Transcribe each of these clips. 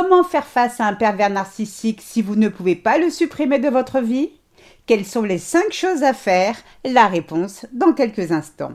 Comment faire face à un pervers narcissique si vous ne pouvez pas le supprimer de votre vie? Quelles sont les 5 choses à faire? La réponse dans quelques instants.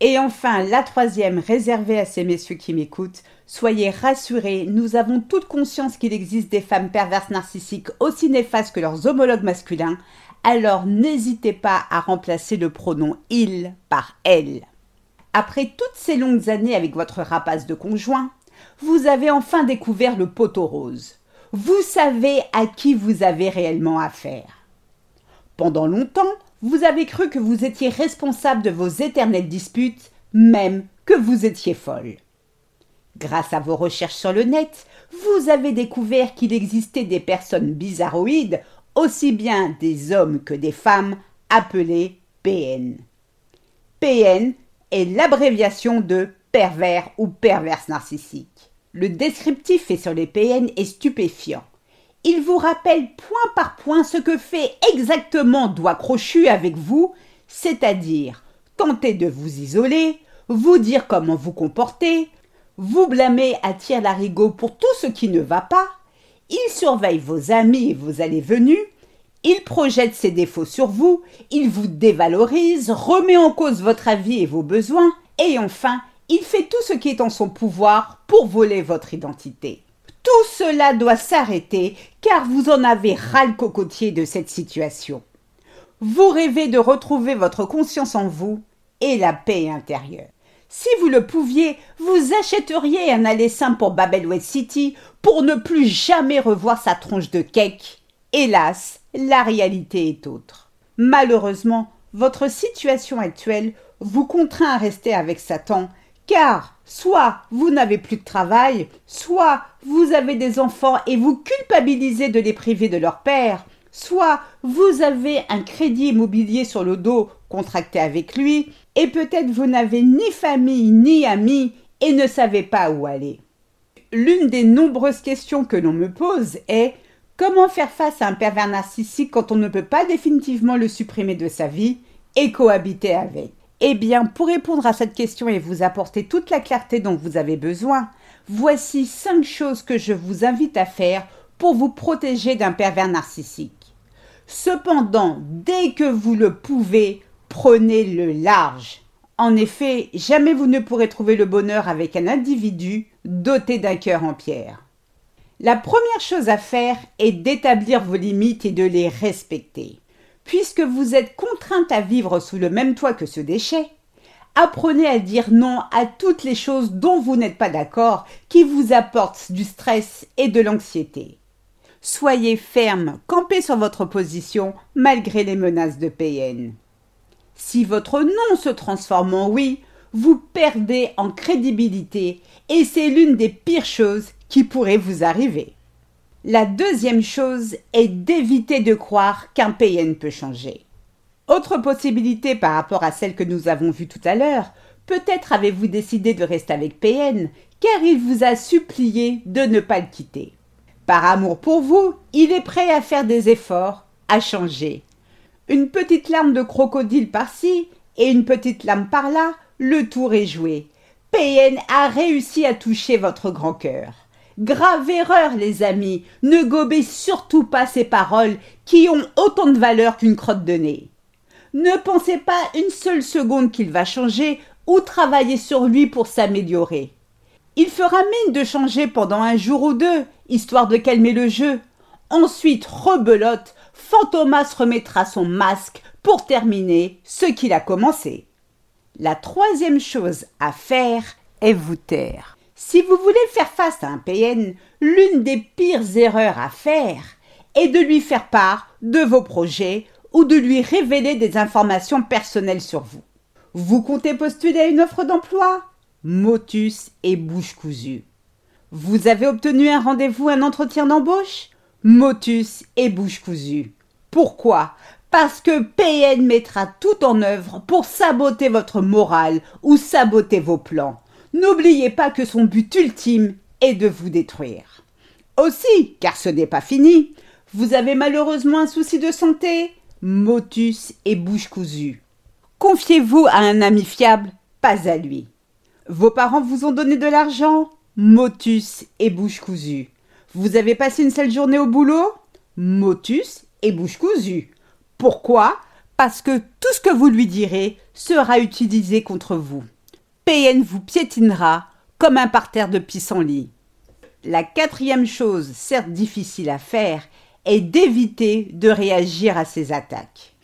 Et enfin, la troisième, réservée à ces messieurs qui m'écoutent, soyez rassurés, nous avons toute conscience qu'il existe des femmes perverses narcissiques aussi néfastes que leurs homologues masculins, alors n'hésitez pas à remplacer le pronom il par elle. Après toutes ces longues années avec votre rapace de conjoint, vous avez enfin découvert le poteau rose. Vous savez à qui vous avez réellement affaire. Pendant longtemps, vous avez cru que vous étiez responsable de vos éternelles disputes, même que vous étiez folle. Grâce à vos recherches sur le net, vous avez découvert qu'il existait des personnes bizarroïdes, aussi bien des hommes que des femmes, appelées PN. PN est l'abréviation de pervers ou perverse narcissique. Le descriptif fait sur les PN est stupéfiant. Il vous rappelle point par point ce que fait exactement Doigt Crochu avec vous, c'est-à-dire tenter de vous isoler, vous dire comment vous comporter, vous blâmer à la larigot pour tout ce qui ne va pas, il surveille vos amis et vos allées-venues, il projette ses défauts sur vous, il vous dévalorise, remet en cause votre avis et vos besoins, et enfin, il fait tout ce qui est en son pouvoir pour voler votre identité. Tout cela doit s'arrêter car vous en avez ras le cocotier de cette situation. Vous rêvez de retrouver votre conscience en vous et la paix intérieure. Si vous le pouviez, vous achèteriez un aller simple pour Babel City pour ne plus jamais revoir sa tronche de cake. Hélas, la réalité est autre. Malheureusement, votre situation actuelle vous contraint à rester avec Satan car soit vous n'avez plus de travail, soit vous avez des enfants et vous culpabilisez de les priver de leur père, soit vous avez un crédit immobilier sur le dos contracté avec lui, et peut-être vous n'avez ni famille ni amis et ne savez pas où aller. L'une des nombreuses questions que l'on me pose est comment faire face à un pervers narcissique quand on ne peut pas définitivement le supprimer de sa vie et cohabiter avec? Eh bien, pour répondre à cette question et vous apporter toute la clarté dont vous avez besoin, voici cinq choses que je vous invite à faire pour vous protéger d'un pervers narcissique. Cependant, dès que vous le pouvez, prenez le large. En effet, jamais vous ne pourrez trouver le bonheur avec un individu doté d'un cœur en pierre. La première chose à faire est d'établir vos limites et de les respecter. Puisque vous êtes contrainte à vivre sous le même toit que ce déchet, apprenez à dire non à toutes les choses dont vous n'êtes pas d'accord, qui vous apportent du stress et de l'anxiété. Soyez ferme, campez sur votre position malgré les menaces de PN. Si votre non se transforme en oui, vous perdez en crédibilité et c'est l'une des pires choses qui pourraient vous arriver. La deuxième chose est d'éviter de croire qu'un PN peut changer. Autre possibilité par rapport à celle que nous avons vue tout à l'heure, peut-être avez-vous décidé de rester avec PN car il vous a supplié de ne pas le quitter. Par amour pour vous, il est prêt à faire des efforts, à changer. Une petite larme de crocodile par-ci et une petite lame par-là, le tour est joué. PN a réussi à toucher votre grand cœur. Grave erreur, les amis. Ne gobez surtout pas ces paroles qui ont autant de valeur qu'une crotte de nez. Ne pensez pas une seule seconde qu'il va changer ou travailler sur lui pour s'améliorer. Il fera mine de changer pendant un jour ou deux, histoire de calmer le jeu. Ensuite, rebelote, Fantomas remettra son masque pour terminer ce qu'il a commencé. La troisième chose à faire est vous taire. Si vous voulez faire face à un PN, l'une des pires erreurs à faire est de lui faire part de vos projets ou de lui révéler des informations personnelles sur vous. Vous comptez postuler à une offre d'emploi? Motus et bouche cousue. Vous avez obtenu un rendez-vous, un entretien d'embauche? Motus et bouche cousue. Pourquoi? Parce que PN mettra tout en œuvre pour saboter votre morale ou saboter vos plans. N'oubliez pas que son but ultime est de vous détruire. Aussi, car ce n'est pas fini, vous avez malheureusement un souci de santé, motus et bouche cousue. Confiez-vous à un ami fiable, pas à lui. Vos parents vous ont donné de l'argent, motus et bouche cousue. Vous avez passé une seule journée au boulot, motus et bouche cousue. Pourquoi? Parce que tout ce que vous lui direz sera utilisé contre vous. PN vous piétinera comme un parterre de pissenlit. La quatrième chose, certes difficile à faire, est d'éviter de réagir à ces attaques.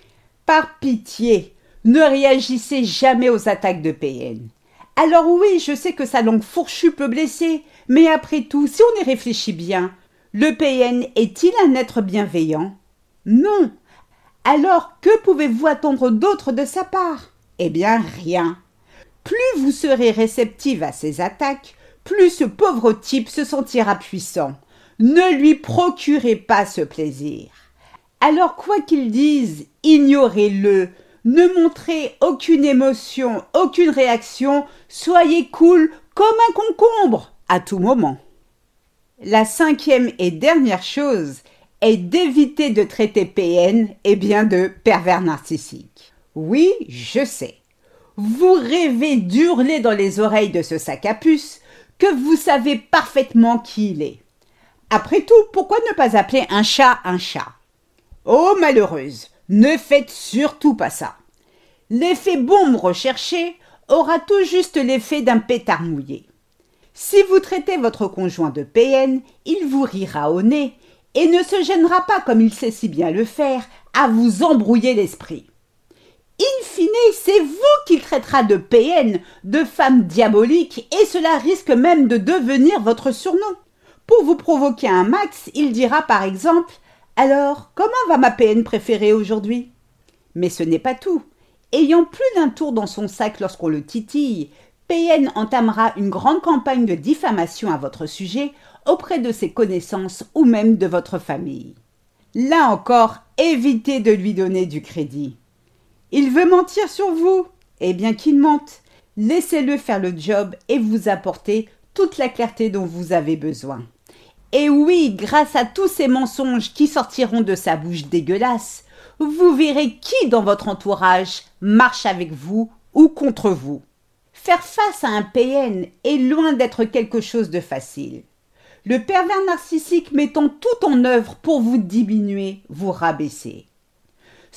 Par pitié, ne réagissez jamais aux attaques de PN. Alors oui, je sais que sa langue fourchue peut blesser, mais après tout, si on y réfléchit bien, le PN est-il un être bienveillant? Non. Alors que pouvez-vous attendre d'autre de sa part? Eh bien rien. Plus vous serez réceptive à ces attaques, plus ce pauvre type se sentira puissant. Ne lui procurez pas ce plaisir. Alors quoi qu'il dise, ignorez-le. Ne montrez aucune émotion, aucune réaction. Soyez cool comme un concombre à tout moment. La cinquième et dernière chose est d'éviter de traiter PN et bien de pervers narcissique. Oui, je sais. Vous rêvez d'hurler dans les oreilles de ce sac à puce que vous savez parfaitement qui il est. Après tout, pourquoi ne pas appeler un chat un chat? Oh malheureuse, ne faites surtout pas ça. L'effet bombe recherché aura tout juste l'effet d'un pétard mouillé. Si vous traitez votre conjoint de PN, il vous rira au nez et ne se gênera pas, comme il sait si bien le faire, à vous embrouiller l'esprit. C'est vous qu'il traitera de PN, de femme diabolique, et cela risque même de devenir votre surnom. Pour vous provoquer un max, il dira par exemple Alors, comment va ma PN préférée aujourd'hui? Mais ce n'est pas tout. Ayant plus d'un tour dans son sac lorsqu'on le titille, PN entamera une grande campagne de diffamation à votre sujet auprès de ses connaissances ou même de votre famille. Là encore, évitez de lui donner du crédit. Il veut mentir sur vous Eh bien qu'il mente. Laissez-le faire le job et vous apporter toute la clarté dont vous avez besoin. Et oui, grâce à tous ces mensonges qui sortiront de sa bouche dégueulasse, vous verrez qui dans votre entourage marche avec vous ou contre vous. Faire face à un PN est loin d'être quelque chose de facile. Le pervers narcissique mettant tout en œuvre pour vous diminuer, vous rabaisser.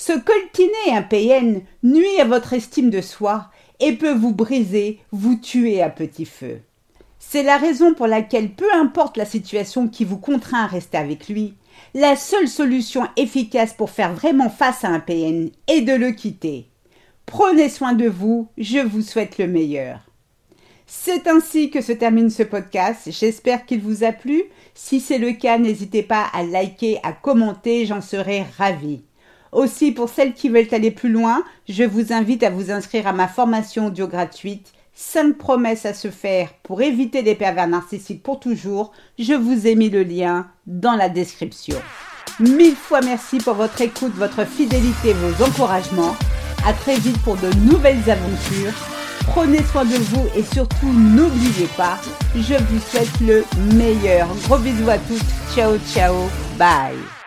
Ce coltiner un PN nuit à votre estime de soi et peut vous briser, vous tuer à petit feu. C'est la raison pour laquelle, peu importe la situation qui vous contraint à rester avec lui, la seule solution efficace pour faire vraiment face à un PN est de le quitter. Prenez soin de vous, je vous souhaite le meilleur. C'est ainsi que se termine ce podcast. J'espère qu'il vous a plu. Si c'est le cas, n'hésitez pas à liker, à commenter, j'en serai ravie. Aussi, pour celles qui veulent aller plus loin, je vous invite à vous inscrire à ma formation audio gratuite 5 promesses à se faire pour éviter les pervers narcissiques pour toujours. Je vous ai mis le lien dans la description. Mille fois merci pour votre écoute, votre fidélité, vos encouragements. À très vite pour de nouvelles aventures. Prenez soin de vous et surtout n'oubliez pas, je vous souhaite le meilleur. Gros bisous à tous. Ciao ciao. Bye.